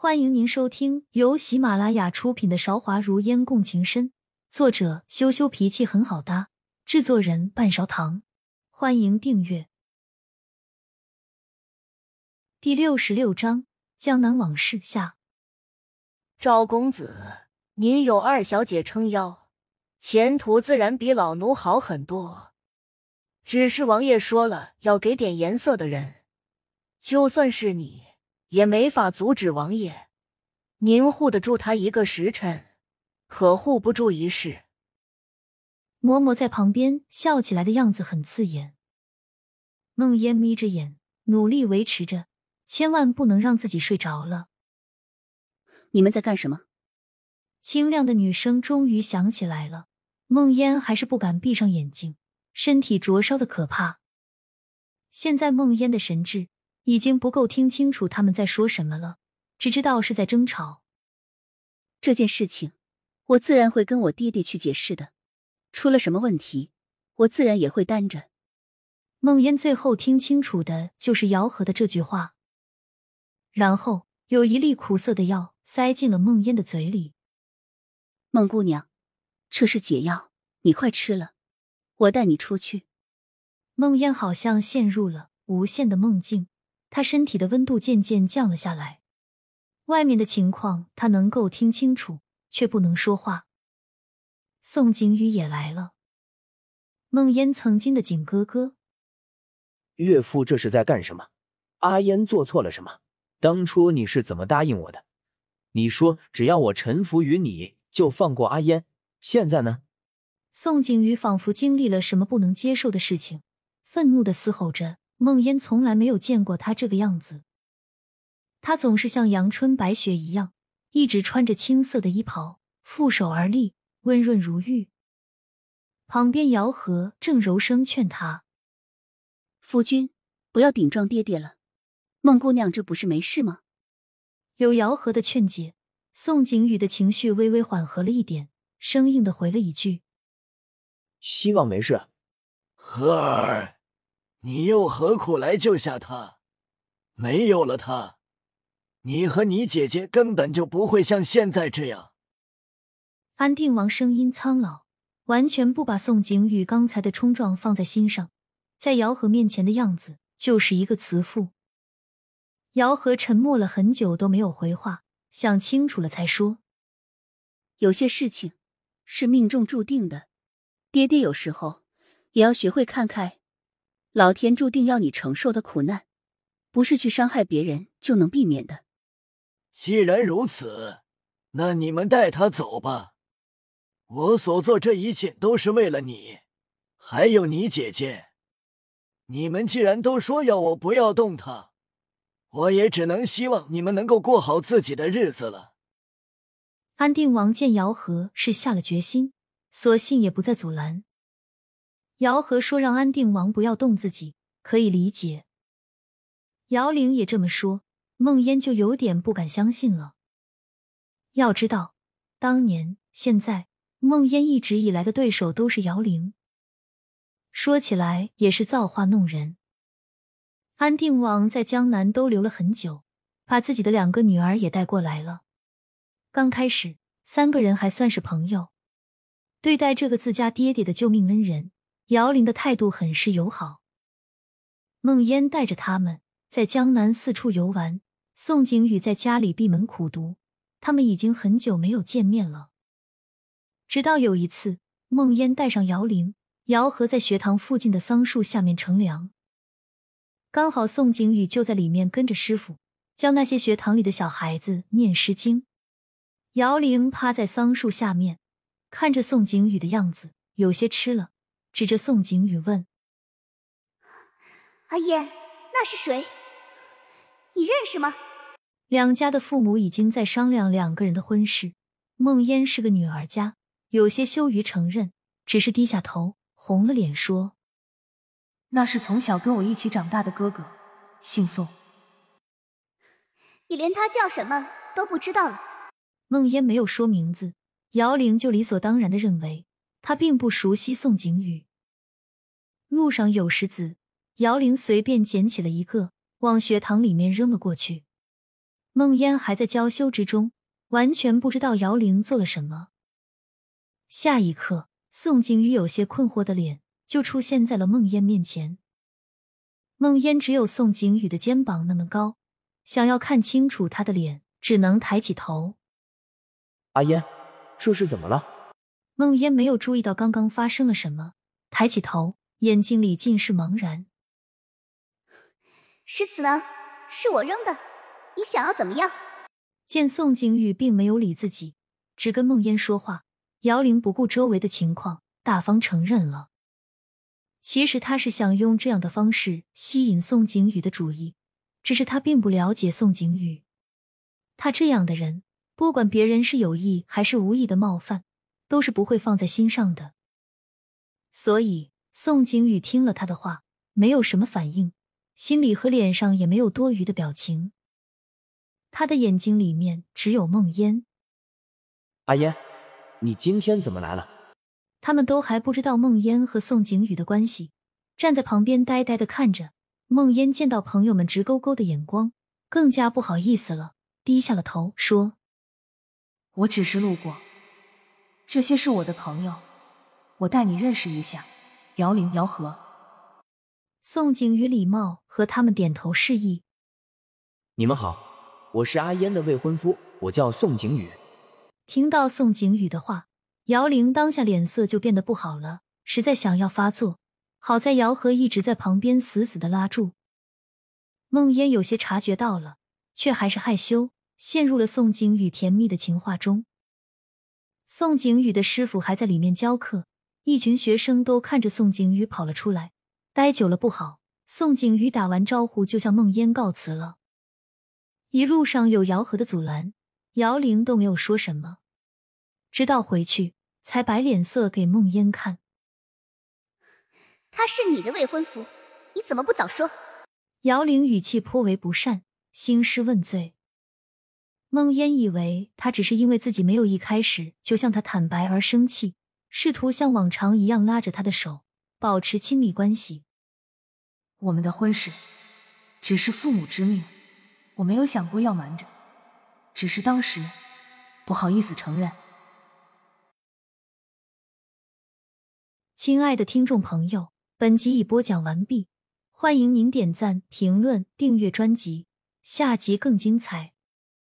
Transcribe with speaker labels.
Speaker 1: 欢迎您收听由喜马拉雅出品的《韶华如烟共情深》，作者羞羞脾气很好搭，制作人半勺糖。欢迎订阅。第六十六章：江南往事下。
Speaker 2: 赵公子，您有二小姐撑腰，前途自然比老奴好很多。只是王爷说了，要给点颜色的人，就算是你。也没法阻止王爷，您护得住他一个时辰，可护不住一世。
Speaker 1: 嬷嬷在旁边笑起来的样子很刺眼。梦烟眯着眼，努力维持着，千万不能让自己睡着了。
Speaker 3: 你们在干什么？
Speaker 1: 清亮的女声终于响起来了。梦烟还是不敢闭上眼睛，身体灼烧的可怕。现在梦烟的神智。已经不够听清楚他们在说什么了，只知道是在争吵。
Speaker 3: 这件事情，我自然会跟我爹爹去解释的。出了什么问题，我自然也会担着。
Speaker 1: 梦烟最后听清楚的就是姚和的这句话，然后有一粒苦涩的药塞进了梦烟的嘴里。
Speaker 3: 孟姑娘，这是解药，你快吃了，我带你出去。
Speaker 1: 梦烟好像陷入了无限的梦境。他身体的温度渐渐降了下来，外面的情况他能够听清楚，却不能说话。宋景宇也来了，孟烟曾经的景哥哥，
Speaker 4: 岳父这是在干什么？阿烟做错了什么？当初你是怎么答应我的？你说只要我臣服于你就放过阿烟，现在呢？
Speaker 1: 宋景宇仿佛经历了什么不能接受的事情，愤怒的嘶吼着。梦烟从来没有见过他这个样子，他总是像阳春白雪一样，一直穿着青色的衣袍，负手而立，温润如玉。旁边姚和正柔声劝他：“
Speaker 3: 夫君，不要顶撞爹爹了。孟姑娘这不是没事吗？”
Speaker 1: 有姚和的劝解，宋景宇的情绪微微缓和了一点，生硬的回了一句：“
Speaker 4: 希望没事。”
Speaker 5: 河儿。你又何苦来救下他？没有了他，你和你姐姐根本就不会像现在这样。
Speaker 1: 安定王声音苍老，完全不把宋景宇刚才的冲撞放在心上，在姚和面前的样子就是一个慈父。姚河沉默了很久都没有回话，想清楚了才说：“
Speaker 3: 有些事情是命中注定的，爹爹有时候也要学会看开。”老天注定要你承受的苦难，不是去伤害别人就能避免的。
Speaker 5: 既然如此，那你们带他走吧。我所做这一切都是为了你，还有你姐姐。你们既然都说要我不要动他，我也只能希望你们能够过好自己的日子了。
Speaker 1: 安定王见姚和是下了决心，索性也不再阻拦。姚和说：“让安定王不要动自己，可以理解。”姚玲也这么说，孟烟就有点不敢相信了。要知道，当年、现在，孟烟一直以来的对手都是姚玲。说起来也是造化弄人。安定王在江南都留了很久，把自己的两个女儿也带过来了。刚开始，三个人还算是朋友，对待这个自家爹爹的救命恩人。姚玲的态度很是友好。孟烟带着他们在江南四处游玩，宋景宇在家里闭门苦读，他们已经很久没有见面了。直到有一次，孟烟带上姚玲、姚和在学堂附近的桑树下面乘凉，刚好宋景宇就在里面跟着师傅教那些学堂里的小孩子念诗经。姚玲趴在桑树下面，看着宋景宇的样子，有些吃了。指着宋景宇问：“
Speaker 6: 阿燕，那是谁？你认识吗？”
Speaker 1: 两家的父母已经在商量两个人的婚事。孟烟是个女儿家，有些羞于承认，只是低下头，红了脸说：“
Speaker 7: 那是从小跟我一起长大的哥哥，姓宋。”
Speaker 6: 你连他叫什么都不知道了？
Speaker 1: 孟烟没有说名字，姚玲就理所当然的认为他并不熟悉宋景宇。路上有石子，姚玲随便捡起了一个，往学堂里面扔了过去。孟烟还在娇羞之中，完全不知道姚玲做了什么。下一刻，宋景宇有些困惑的脸就出现在了孟烟面前。孟烟只有宋景宇的肩膀那么高，想要看清楚他的脸，只能抬起头。
Speaker 4: 阿烟，这是怎么了？
Speaker 1: 孟烟没有注意到刚刚发生了什么，抬起头，眼睛里尽是茫然。
Speaker 6: 诗词呢？是我扔的，你想要怎么样？
Speaker 1: 见宋景宇并没有理自己，只跟孟烟说话。姚玲不顾周围的情况，大方承认了。其实他是想用这样的方式吸引宋景宇的主意，只是他并不了解宋景宇。他这样的人，不管别人是有意还是无意的冒犯，都是不会放在心上的。所以宋景宇听了他的话，没有什么反应，心里和脸上也没有多余的表情。他的眼睛里面只有梦烟。
Speaker 4: 阿烟。你今天怎么来了？
Speaker 1: 他们都还不知道梦烟和宋景宇的关系，站在旁边呆呆的看着。梦烟见到朋友们直勾勾的眼光，更加不好意思了，低下了头说：“
Speaker 7: 我只是路过，这些是我的朋友，我带你认识一下。”姚玲、姚和。
Speaker 1: 宋景宇礼貌和他们点头示意：“
Speaker 4: 你们好，我是阿烟的未婚夫，我叫宋景宇。”
Speaker 1: 听到宋景宇的话，姚玲当下脸色就变得不好了，实在想要发作。好在姚和一直在旁边死死的拉住。梦烟有些察觉到了，却还是害羞，陷入了宋景宇甜蜜的情话中。宋景宇的师傅还在里面教课，一群学生都看着宋景宇跑了出来，待久了不好。宋景宇打完招呼就向孟烟告辞了。一路上有姚和的阻拦。姚玲都没有说什么，直到回去才摆脸色给孟烟看。
Speaker 6: 他是你的未婚夫，你怎么不早说？
Speaker 1: 姚玲语气颇为不善，兴师问罪。孟烟以为他只是因为自己没有一开始就向他坦白而生气，试图像往常一样拉着他的手，保持亲密关系。
Speaker 7: 我们的婚事只是父母之命，我没有想过要瞒着。只是当时不好意思承认。
Speaker 1: 亲爱的听众朋友，本集已播讲完毕，欢迎您点赞、评论、订阅专辑，下集更精彩。